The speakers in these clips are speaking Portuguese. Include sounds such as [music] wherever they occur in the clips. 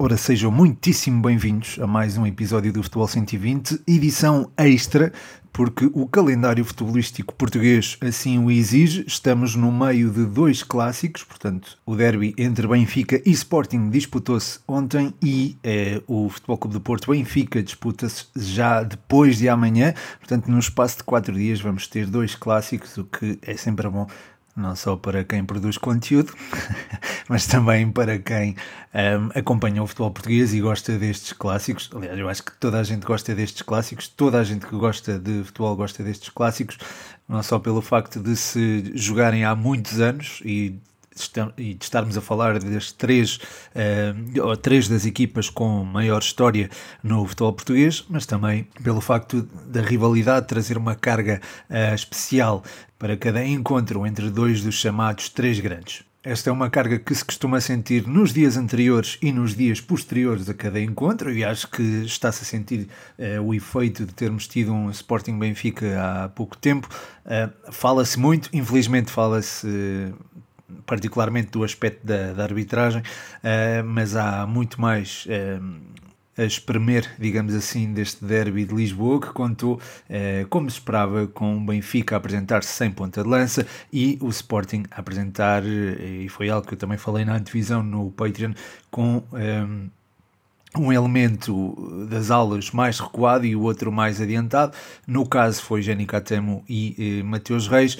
Ora, sejam muitíssimo bem-vindos a mais um episódio do Futebol 120, edição extra, porque o calendário futebolístico português assim o exige. Estamos no meio de dois clássicos, portanto, o derby entre Benfica e Sporting disputou-se ontem e eh, o Futebol Clube do Porto Benfica disputa-se já depois de amanhã. Portanto, no espaço de quatro dias vamos ter dois clássicos, o que é sempre bom não só para quem produz conteúdo, [laughs] mas também para quem um, acompanha o futebol português e gosta destes clássicos. Aliás, eu acho que toda a gente gosta destes clássicos, toda a gente que gosta de futebol gosta destes clássicos, não só pelo facto de se jogarem há muitos anos e e de estarmos a falar das três, uh, ou três das equipas com maior história no futebol português, mas também pelo facto da rivalidade trazer uma carga uh, especial para cada encontro entre dois dos chamados três grandes. Esta é uma carga que se costuma sentir nos dias anteriores e nos dias posteriores a cada encontro, e acho que está-se a sentir uh, o efeito de termos tido um Sporting Benfica há pouco tempo. Uh, fala-se muito, infelizmente fala-se particularmente do aspecto da, da arbitragem, uh, mas há muito mais a espremer, digamos assim, deste derby de Lisboa, que contou, eh, como se esperava, com o Benfica a apresentar-se sem ponta de lança e o Sporting a apresentar, e foi algo que eu também falei na antevisão no Patreon, com. Um elemento das aulas mais recuado e o outro mais adiantado. No caso foi Jenny Catemo e eh, Mateus Reis,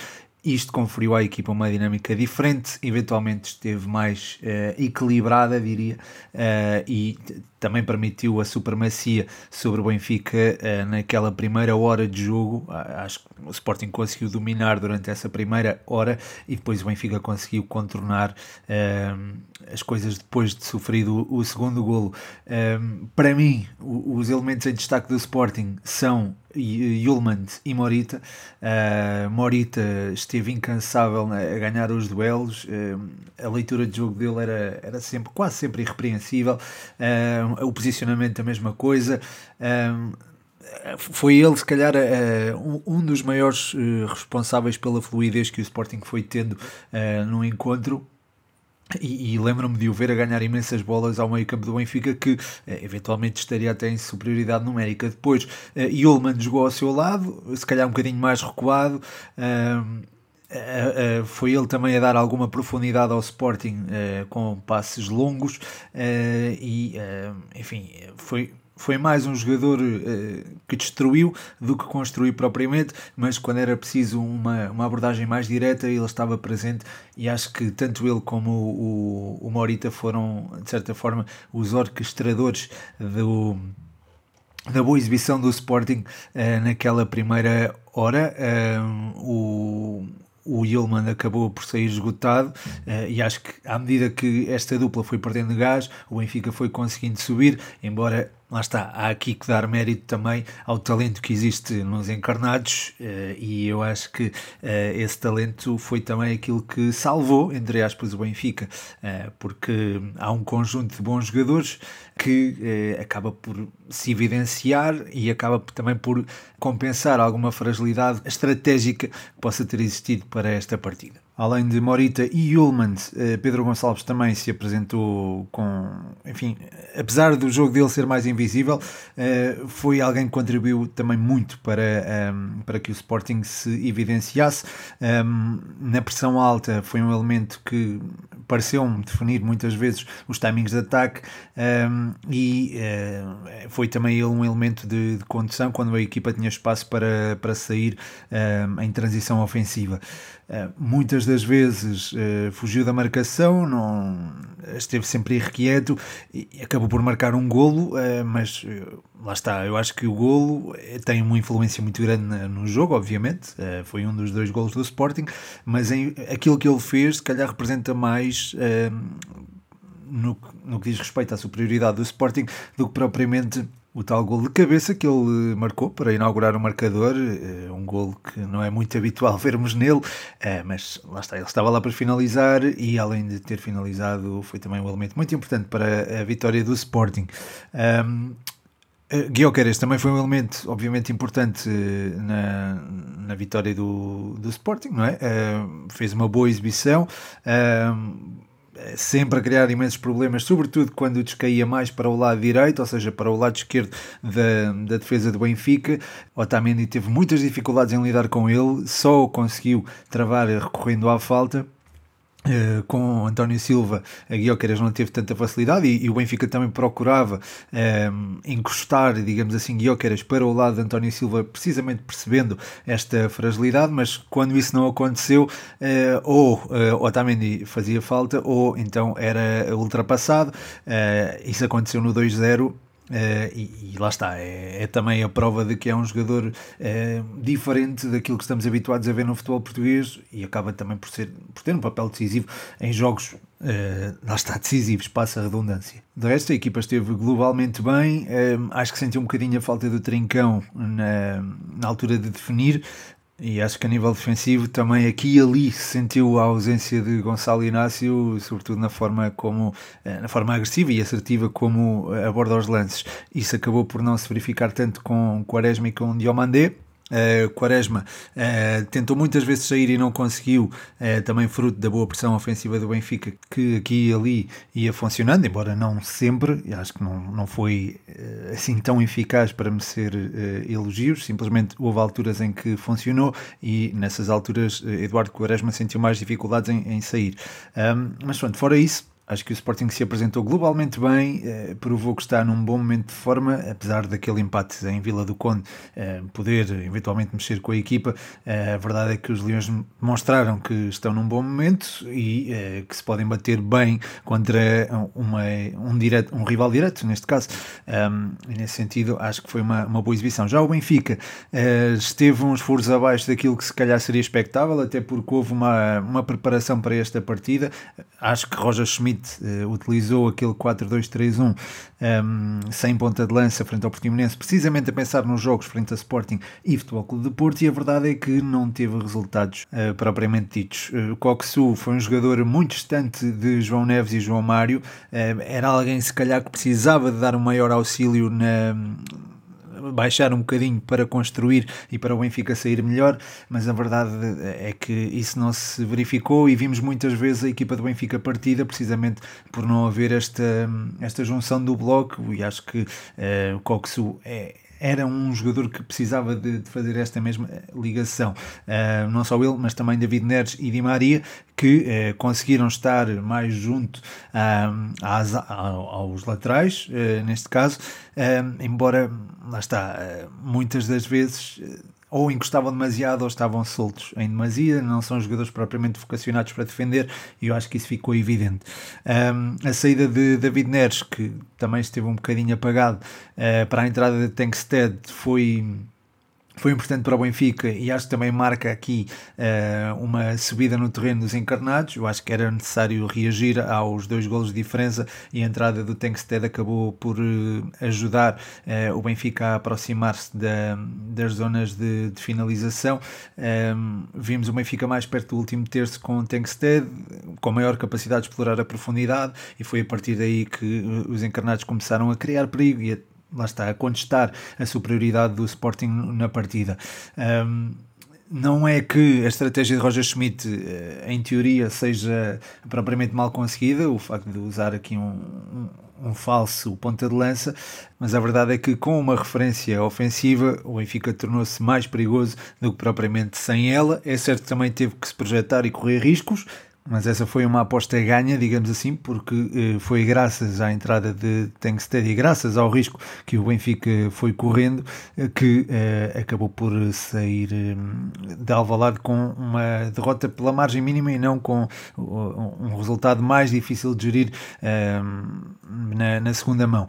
isto conferiu à equipa uma dinâmica diferente, eventualmente esteve mais uh, equilibrada, diria, uh, e também permitiu a supremacia sobre o Benfica uh, naquela primeira hora de jogo. acho que o Sporting conseguiu dominar durante essa primeira hora e depois o Benfica conseguiu contornar as coisas depois de sofrido o, segundo golo. para mim, os elementos em destaque do Sporting são Yulman e Morita. Uh, Morita esteve incansável a ganhar os duelos, uh, a leitura de jogo dele era, era sempre, quase sempre irrepreensível, uh, o posicionamento a mesma coisa. foi ele, se calhar, um, dos maiores responsáveis pela fluidez que o Sporting foi tendo no encontro e, e lembro-me de o ver a ganhar imensas bolas ao meio campo do Benfica que eh, eventualmente estaria até em superioridade numérica. Depois, eh, Yulman jogou ao seu lado, se calhar um bocadinho mais recuado. Uh, uh, foi ele também a dar alguma profundidade ao Sporting com passes longos e, enfim, foi foi mais um jogador uh, que destruiu do que construiu propriamente, mas quando era preciso uma, uma abordagem mais direta, ele estava presente e acho que tanto ele como o, o, o Morita foram, de certa forma, os orquestradores do, da boa exibição do Sporting uh, naquela primeira hora. Uh, o o Yilman acabou por sair esgotado uh, e acho que à medida que esta dupla foi perdendo gás, o Benfica foi conseguindo subir, embora lá está, há aqui que dar mérito também ao talento que existe nos encarnados uh, e eu acho que uh, esse talento foi também aquilo que salvou, entre aspas, o Benfica, uh, porque há um conjunto de bons jogadores que acaba por se evidenciar e acaba também por compensar alguma fragilidade estratégica que possa ter existido para esta partida. Além de Morita e Ullmans, eh, Pedro Gonçalves também se apresentou com, enfim, apesar do jogo dele ser mais invisível, eh, foi alguém que contribuiu também muito para, ehm, para que o Sporting se evidenciasse. Ehm, na pressão alta foi um elemento que pareceu-me definir muitas vezes os timings de ataque ehm, e eh, foi também ele um elemento de, de condução quando a equipa tinha espaço para, para sair em transição ofensiva. Uh, muitas das vezes uh, fugiu da marcação, não, esteve sempre irrequieto e acabou por marcar um golo, uh, mas lá está, eu acho que o golo tem uma influência muito grande no jogo, obviamente, foi um dos dois golos do Sporting, mas em, aquilo que ele fez se calhar representa mais no, no que diz respeito à superioridade do Sporting do que propriamente o tal gol de cabeça que ele marcou para inaugurar o marcador, eh, um gol que não é muito [laughs] habitual vermos nele, eh, mas lá está, ele estava lá para finalizar e além de ter finalizado foi também um elemento muito importante para a vitória do Sporting. Um, eh, Guioqueres também foi um elemento, obviamente, importante na, na vitória do, do Sporting, não é? Uh, fez uma boa exibição. Uh, sempre a criar imensos problemas, sobretudo quando descaía mais para o lado direito, ou seja, para o lado esquerdo da, da defesa do Benfica. Otamendi teve muitas dificuldades em lidar com ele, só conseguiu travar recorrendo à falta. Uh, com António Silva, a Guilherme não teve tanta facilidade e, e o Benfica também procurava uh, encostar, digamos assim, Guilherme para o lado de António Silva, precisamente percebendo esta fragilidade, mas quando isso não aconteceu, uh, ou Otamendi fazia falta, ou então era ultrapassado. isso aconteceu no 2-0 Uh, e, e, lá está, é, é, também a prova de que é um jogador uh, diferente daquilo que estamos habituados a ver no futebol português e acaba também por, ser, por ter um papel decisivo em jogos, uh, lá está, decisivos, passa a redundância. De resto, a equipa esteve globalmente bem, acho que sentiu um bocadinho a falta do trincão na, na altura de definir, e acho que a nível defensivo também aqui e ali se sentiu a ausência de Gonçalo Inácio, sobretudo na forma como eh, na forma agressiva e assertiva como aborda os lances. Isso acabou por não se verificar tanto com Quaresma e com Diomandé Uh, Quaresma uh, tentou muitas vezes sair e não conseguiu, uh, também fruto da boa pressão ofensiva do Benfica, que aqui e ali ia funcionando, embora não sempre, acho que não, não foi assim tão eficaz para merecer elogios, simplesmente houve alturas em que funcionou e nessas alturas Eduardo Quaresma sentiu mais dificuldades em, em sair. Um, mas pronto, fora isso, Acho que o Sporting se apresentou globalmente bem, eh, provou que está num bom momento de forma, apesar daquele empate em Vila do Conde eh, poder eventualmente mexer com a equipa. Eh, a verdade é que os Leões mostraram que estão num bom momento e eh, que se podem bater bem contra uma, um, direto, um rival direto, neste caso. Um, nesse sentido, acho que foi uma, uma boa exibição. Já o Benfica eh, esteve uns furos abaixo daquilo que se calhar seria expectável, até porque houve uma, uma preparação para esta partida. Acho que Roger Schmidt uh, utilizou aquele 4-2-3-1 um, ehm, sem ponta de lança frente ao Portimonense, precisamente a pensar nos jogos frente a Sporting e Futebol Clube de Porto, e a verdade é que não teve resultados uh, propriamente ditos. Uh, Coxu foi um jogador muito distante de João Neves e João Mário, uh, era alguém se calhar que precisava de dar um maior auxílio na baixar um bocadinho para construir e para o Benfica sair melhor, mas a verdade é que isso não se verificou e vimos muitas vezes a equipa do Benfica partida precisamente por não haver esta, esta junção do bloco e acho que uh, o Coxu é era um jogador que precisava de, de fazer esta mesma ligação. Uh, não só ele, mas também David Neres e Di Maria, que uh, conseguiram estar mais junto uh, às, aos laterais, neste caso, embora, lá está, muitas das vezes ou encostavam demasiado ou estavam soltos em demasia, não são jogadores propriamente vocacionados para defender e eu acho que isso ficou evidente. Um, a saída de David Neres, que também esteve um bocadinho apagado, uh, para a entrada de Tankstead foi foi importante para o Benfica e acho que também marca aqui uh, uma subida no terreno dos encarnados. Eu acho que era necessário reagir aos dois golos de diferença e a entrada do Tankstead acabou por uh, ajudar uh, o Benfica a aproximar-se da, das zonas de, de finalização. Um, vimos o Benfica mais perto do último terço com o Tankstead, com maior capacidade de explorar a profundidade e foi a partir daí que os encarnados começaram a criar perigo e a lá está, a contestar a superioridade do Sporting na partida. Um, não é que a estratégia de Roger Schmidt, eh, em teoria, seja propriamente mal conseguida, o facto de usar aqui um, um, um, falso ponta de lança, mas a verdade é que com uma referência ofensiva, o Benfica tornou-se mais perigoso do que propriamente sem ela. É certo que também teve que se projetar e correr riscos, mas essa foi uma aposta ganha, digamos assim, porque eh, foi graças à entrada de Tankstead e graças ao risco que o Benfica foi correndo eh, que eh, acabou por sair de Alvalade com uma derrota pela margem mínima e não com um resultado mais difícil de gerir na, na segunda mão.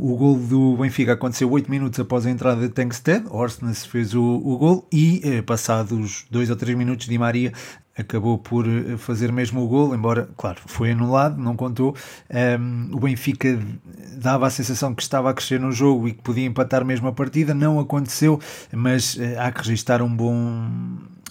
o gol do Benfica aconteceu 8 minutos após a entrada de Tankstead, Orsnes fez o, o gol e passados 2 ou 3 minutos Di Maria acabou por eh, fazer mesmo o gol, embora, claro, foi anulado, não contou. Um, o Benfica dava a sensação que estava a crescer no jogo e que podia empatar mesmo a partida, não aconteceu, mas uh, há que registrar um bom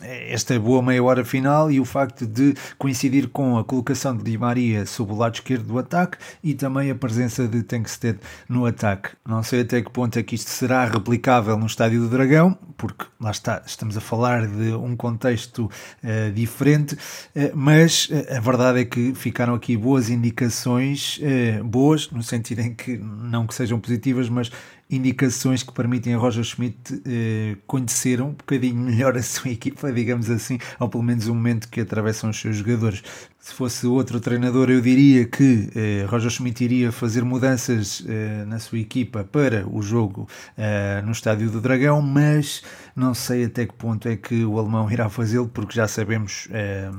esta boa meia hora final e o facto de coincidir com a colocação de Di Maria sob o lado esquerdo do ataque e também a presença de Tankstead no ataque. Não sei até que ponto é que isto será replicável no Estádio do Dragão, porque lá está, estamos a falar de um contexto uh, diferente, uh, mas uh, a verdade é que ficaram aqui boas indicações, boas no sentido em que não que sejam positivas, mas indicações que permitem a Roger Schmidt eh, conhecer um bocadinho melhor a sua [laughs] equipa, digamos assim, ou pelo menos o momento que atravessam os seus jogadores. Se fosse outro treinador, eu diria que eh, Roger Schmidt iria fazer mudanças eh, na sua equipa para o jogo eh, no Estádio do Dragão, mas não sei até que ponto é que o alemão irá fazê-lo, porque já sabemos eh,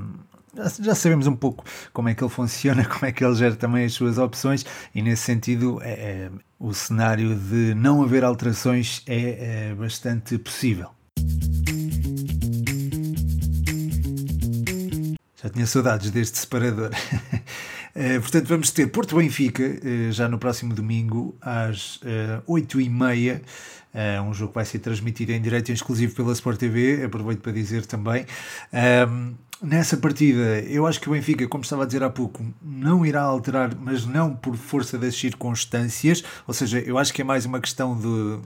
já sabemos um pouco como é que ele funciona, [laughs] como é que ele gera também as suas opções, e nesse sentido é, é, o cenário de não haver alterações é, é bastante possível. Já tinha saudades deste separador. Uh, [laughs] portanto, vamos ter Porto Benfica uh, já no próximo domingo às uh, eh, 8h30. um jogo que vai ser transmitido em direto e exclusivo pela Sport TV. Aproveito para dizer também. Um, nessa partida, eu acho que o Benfica, como estava a dizer há pouco, não irá alterar, mas não por força das circunstâncias. Ou seja, eu acho que é mais uma questão de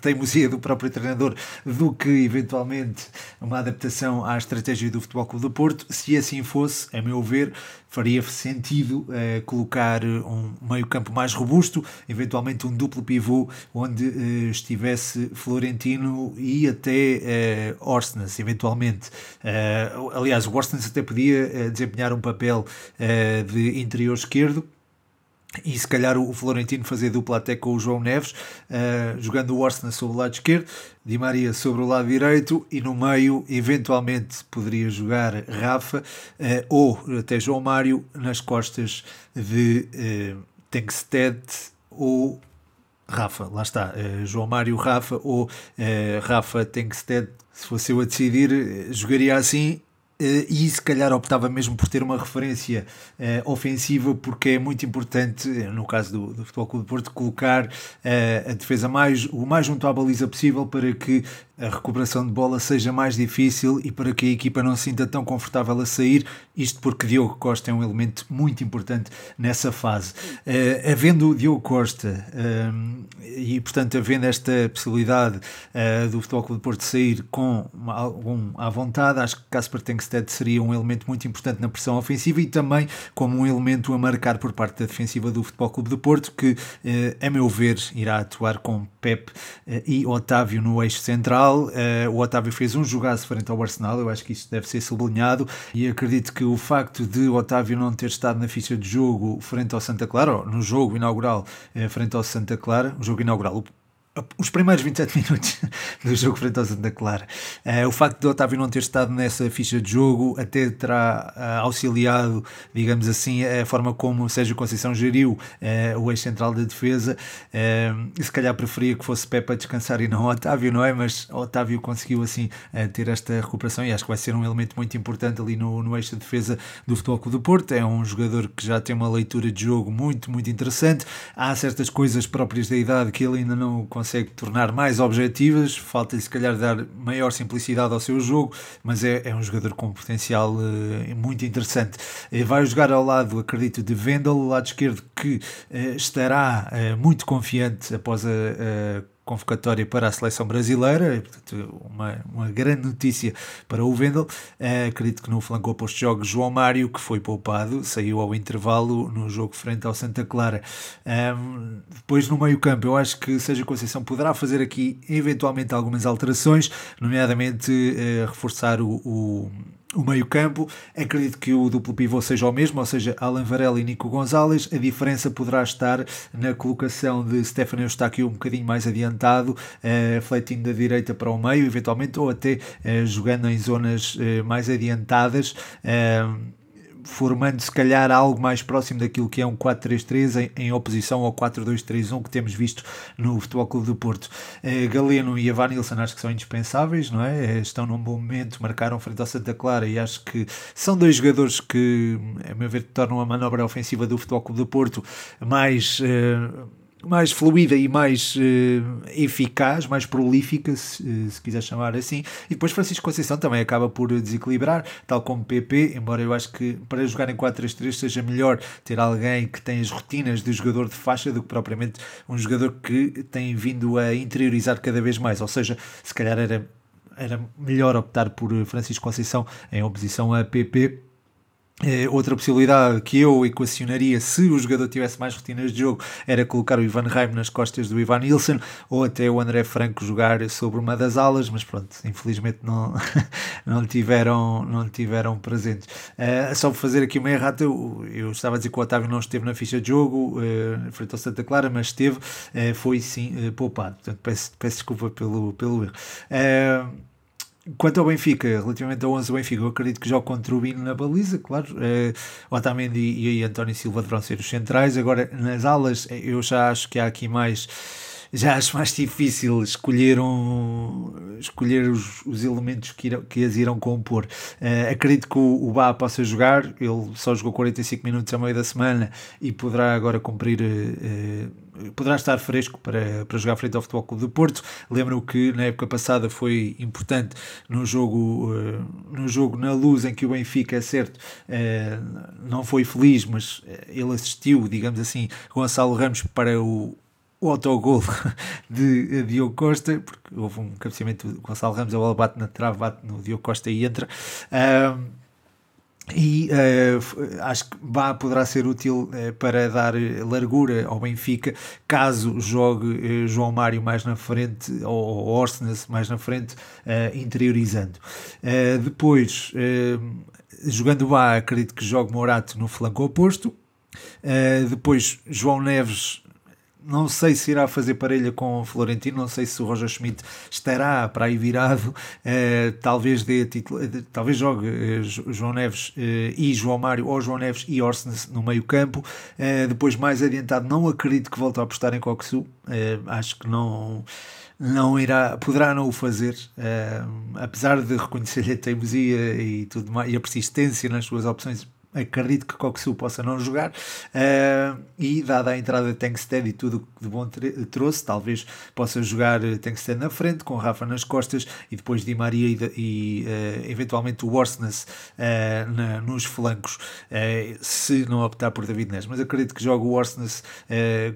teimosia do próprio treinador do que eventualmente uma adaptação à estratégia do Futebol Clube do Porto. Se assim fosse, a meu ver, faria sentido eh, colocar um meio-campo mais robusto, eventualmente um duplo pivô onde eh, estivesse Florentino e até eh, Orsnes, eventualmente. Aliás, o Orsnes até podia desempenhar um papel de interior esquerdo e se calhar o Florentino fazer dupla até com o João Neves, uh, jogando o Orsna sobre o lado esquerdo, Di Maria sobre o lado direito e no meio, eventualmente, poderia jogar Rafa uh, ou até João Mário nas costas de uh, Tengsted ou Rafa, lá está, uh, João Mário Rafa ou Rafa Tengsted. Se fosse eu a decidir, jogaria assim e se calhar optava mesmo por ter uma referência uh, ofensiva, porque é muito importante, no caso do, do Futebol Clube de Porto, colocar uh, a defesa mais, o mais junto à baliza possível para que a recuperação de bola seja mais difícil e para que a equipa não se sinta tão confortável a sair, isto porque Diogo Costa é um elemento muito importante nessa fase. Uh, havendo Diogo Costa uh, e, portanto, havendo esta possibilidade uh, do Futebol Clube de Porto sair com algum à vontade, acho que Casper Tengsted seria um elemento muito importante na pressão ofensiva e também como um elemento a marcar por parte da defensiva do Futebol Clube de Porto, que, a meu ver, irá atuar com Pep e Otávio no eixo central Uh, o Otávio fez um jogaço frente ao Arsenal, eu acho que isso deve ser sublinhado. E acredito que o facto de Otávio não ter estado na ficha de jogo frente ao Santa Clara, ou no jogo inaugural uh, frente ao Santa Clara, o jogo inaugural, os primeiros 27 minutos [laughs] do jogo frente ao Santa Clara. Uh, o facto de Otávio não ter estado nessa ficha de jogo até terá uh, auxiliado, digamos assim, a forma como Sérgio Conceição geriu uh, o ex-central da defesa. Uh, se calhar preferia que fosse Pepe a descansar e não Otávio, não é? Mas Otávio conseguiu assim ter esta recuperação e acho que vai ser um elemento muito importante ali no, no eixo de defesa do Futebol Clube do Porto. É um jogador que já tem uma leitura de jogo muito, muito interessante. Há certas coisas próprias da idade que ele ainda não consegue consegue tornar mais objetivas, falta-lhe se calhar dar maior simplicidade ao seu jogo, mas é, é um jogador com um potencial uh, muito interessante. Uh, vai jogar ao lado, acredito, de Vendel, lado esquerdo, que uh, estará muito confiante após a, convocatória para a seleção brasileira, portanto, uma, uma grande notícia para o Vendel. Uh, acredito que no flanco oposto de jogos, João Mário, que foi poupado, saiu ao intervalo no jogo frente ao Santa Clara. Um, depois, no meio-campo, eu acho que Seja Conceição poderá fazer aqui eventualmente algumas alterações, nomeadamente uh, reforçar o, o o meio-campo, acredito que o duplo pivô seja o mesmo, ou seja, Alan Varela e Nico Gonzalez. A diferença poderá estar na colocação de Stefano Eustáquio um bocadinho mais adiantado, uh, da direita para o meio, eventualmente, ou até uh, jogando em zonas uh, mais adiantadas. Formando se calhar algo mais próximo daquilo que é um 4-3-3 em, em, oposição ao 4-2-3-1 que temos visto no Futebol Clube do Porto. Eh, Galeno e Evanilson acho que são indispensáveis, não é? Eh, estão num bom momento, marcaram frente ao Santa Clara e acho que são dois jogadores que, a meu ver, tornam a manobra ofensiva do Futebol Clube do Porto mais... Eh, mais fluida e mais uh, eficaz, mais prolífica, se, uh, se, quiser chamar assim. E depois Francisco Conceição também acaba por desequilibrar, tal como PP, embora eu acho que para jogar em 4-3-3 seja melhor ter alguém que tem as rotinas de jogador de faixa do que propriamente um jogador que tem vindo a interiorizar cada vez mais. Ou seja, se calhar era, era melhor optar por Francisco Conceição em oposição a PP outra possibilidade que eu equacionaria se o jogador tivesse mais rotinas de jogo era colocar o Ivan Reim nas costas do Ivan Nilsson ou até o André Franco jogar sobre uma das alas, mas pronto, infelizmente não, [laughs] não, tiveram, não tiveram presentes. Uh, só por fazer aqui uma errata, eu, eu, estava a dizer que o Otávio não esteve na ficha de jogo, uh, frente ao Santa Clara, mas esteve, foi sim poupado. Portanto, peço, peço desculpa pelo, pelo erro. Quanto ao Benfica, relativamente ao 11 do Benfica, eu acredito que joga contra o Bino na baliza, claro. Uh, Otamendi e, e António Silva deverão ser os centrais. Agora, nas alas, eh, eu já acho que há aqui mais já acho mais difícil escolher, um, escolher os, os elementos que, irão, que as irão compor. Uh, acredito que o, o Bá possa jogar, ele só jogou 45 minutos a meio da semana e poderá agora cumprir. Uh, poderá estar fresco para, para jogar frente ao Futebol Clube do Porto. Lembro que na época passada foi importante no jogo, no jogo na luz em que o Benfica, é certo, não foi feliz, mas ele assistiu, digamos assim, Gonçalo Ramos para o, o autogol [laughs] de Diogo Costa, porque houve um cabeceamento do Gonçalo Ramos, a bola bate na trave, bate no Diogo Costa e entra. Um, e uh, acho que Bá poderá ser útil uh, para dar largura ao Benfica caso jogue uh, João Mário mais na frente ou, ou Orsnes mais na frente, interiorizando. depois, jogando Bá, acredito que jogue Morato no flanco oposto. depois, João Neves não sei se irá fazer parelha com o Florentino, não sei se o Roger Schmidt estará para aí virado, uh, talvez dê título, uh, talvez jogue uh, João Neves e João Mário, ou João Neves e Orsnes no meio campo, depois mais adiantado não acredito que volte a apostar em Coxu, acho que não não irá, poderá não o fazer, apesar de reconhecer-lhe a teimosia e tudo mais, e a persistência nas suas opções, acredito que Coxu possa não jogar. Uh, e dada a entrada de Tankstead e tudo que de bom trouxe, talvez possa jogar Tankstead na frente com Rafa nas costas e depois Di Maria e, e uh, eventualmente o Worsness uh, na, nos flancos se não optar por David Neres, mas acredito que joga o Worsness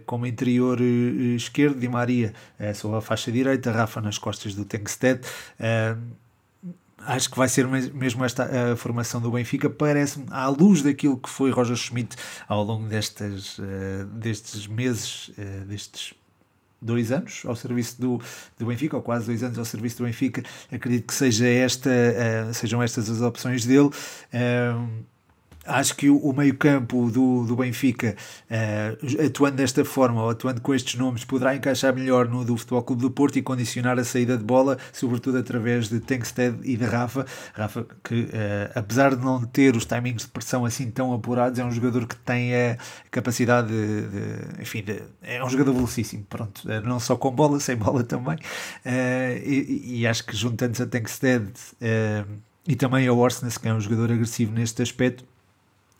como interior esquerdo, Di Maria sobre a faixa direita, Rafa nas costas do Tankstead acho que vai ser mesmo esta a formação do Benfica. Parece-me, à luz daquilo que foi Roger Schmidt ao longo destes, uh, destes meses, uh, destes dois anos ao serviço do, do Benfica, ou quase dois anos ao serviço do Benfica, acredito que seja esta, uh, sejam estas as opções dele acho que o, meio-campo do, do Benfica, uh, atuando desta forma, ou atuando com estes nomes, poderá encaixar melhor no do Futebol Clube do Porto e condicionar a saída de bola, sobretudo através de Tengsted e de Rafa. Rafa, que uh, apesar de não ter os timings de pressão assim tão apurados, é um jogador que tem a capacidade de. de enfim, de, é um jogador velocíssimo, pronto, uh, não só com bola, sem bola também. E, e, acho que juntando-se a Tengsted e também a Orsnes, que é um jogador agressivo neste aspecto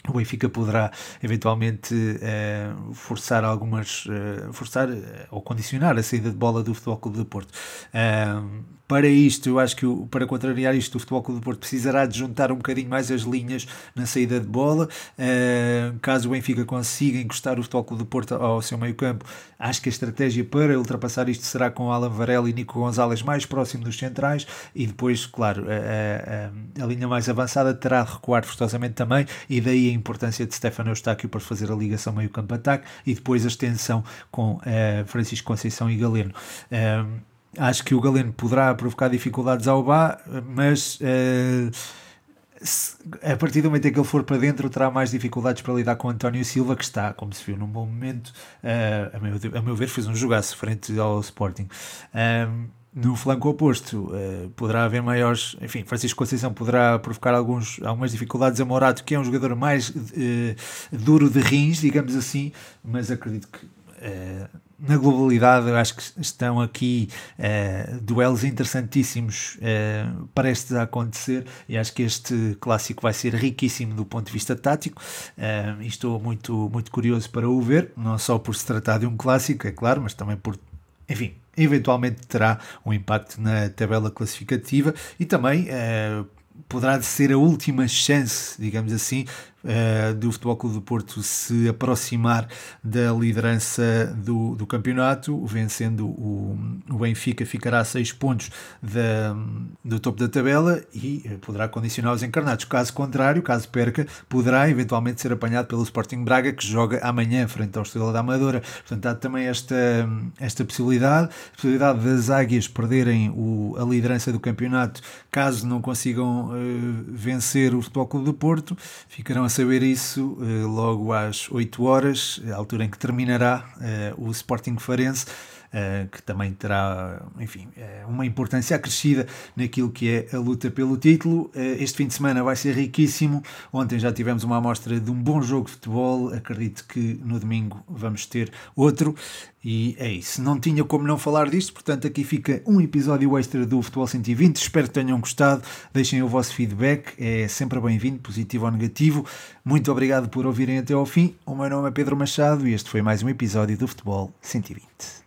o Benfica poderá eventualmente uh, forçar algumas uh, forçar uh, ou condicionar a saída de bola do Futebol Clube do Porto para isto, eu acho que para contrariar isto, o Futebol Clube do Porto precisará de juntar um bocadinho mais as linhas na saída de bola. Uh, caso o Benfica consiga encostar o Futebol Clube do Porto ao seu meio campo, acho que a estratégia para ultrapassar isto será com Alan Varela e Nico Gonzalez mais próximo dos centrais e depois, claro, a, a, a linha mais avançada terá de recuar forçosamente também e daí a importância de Stefano Eustáquio para fazer a ligação meio campo-ataque e depois a extensão com uh, Francisco Conceição e Galeno. Uh, Acho que o Galeno poderá provocar dificuldades ao Bá, mas uh, se, a partir do momento em que ele for para dentro, terá mais dificuldades para lidar com António Silva, que está, como se viu, num bom momento. Uh, a, meu, a meu ver, fez um jogaço frente ao Sporting. Um, no flanco oposto, uh, poderá haver maiores. Enfim, Francisco Conceição poderá provocar alguns, algumas dificuldades a Morato, que é um jogador mais uh, duro de rins, digamos assim, mas acredito que na globalidade, eu acho que estão aqui uh, duelos interessantíssimos uh, prestes a acontecer e acho que este clássico vai ser riquíssimo do ponto de vista tático uh, e estou muito, muito curioso para o ver, não só por se tratar de um clássico, é claro, mas também por, enfim, eventualmente terá um impacto na tabela classificativa e também poderá ser a última chance, digamos assim, uh, do Futebol Clube do Porto se aproximar da liderança do, do campeonato, vencendo o, o Benfica, ficará a 6 pontos da, do topo da tabela e eh, poderá condicionar os encarnados. Caso contrário, caso perca, poderá eventualmente ser apanhado pelo Sporting Braga, que joga amanhã frente ao Estrela da Amadora. Portanto, há também esta, esta possibilidade, a possibilidade das águias perderem o, a liderança do campeonato caso não consigam uh, vencer o Futebol Clube do Porto, ficarão a saber isso uh, logo às 8 horas, a altura em que terminará uh, o Sporting Farense. Uh, que também terá, enfim, uma importância acrescida naquilo que é a luta pelo título. Uh, este fim de semana vai ser riquíssimo. Ontem já tivemos uma amostra de um bom jogo de futebol. Acredito que no domingo vamos ter outro. E é isso. Não tinha como não falar disto, portanto, aqui fica um episódio extra do Futebol 120. Espero que tenham gostado. Deixem o vosso feedback, é sempre bem-vindo, positivo ou negativo. Muito obrigado por ouvirem até ao fim. O meu nome é Pedro Machado e este foi mais um episódio do Futebol 120.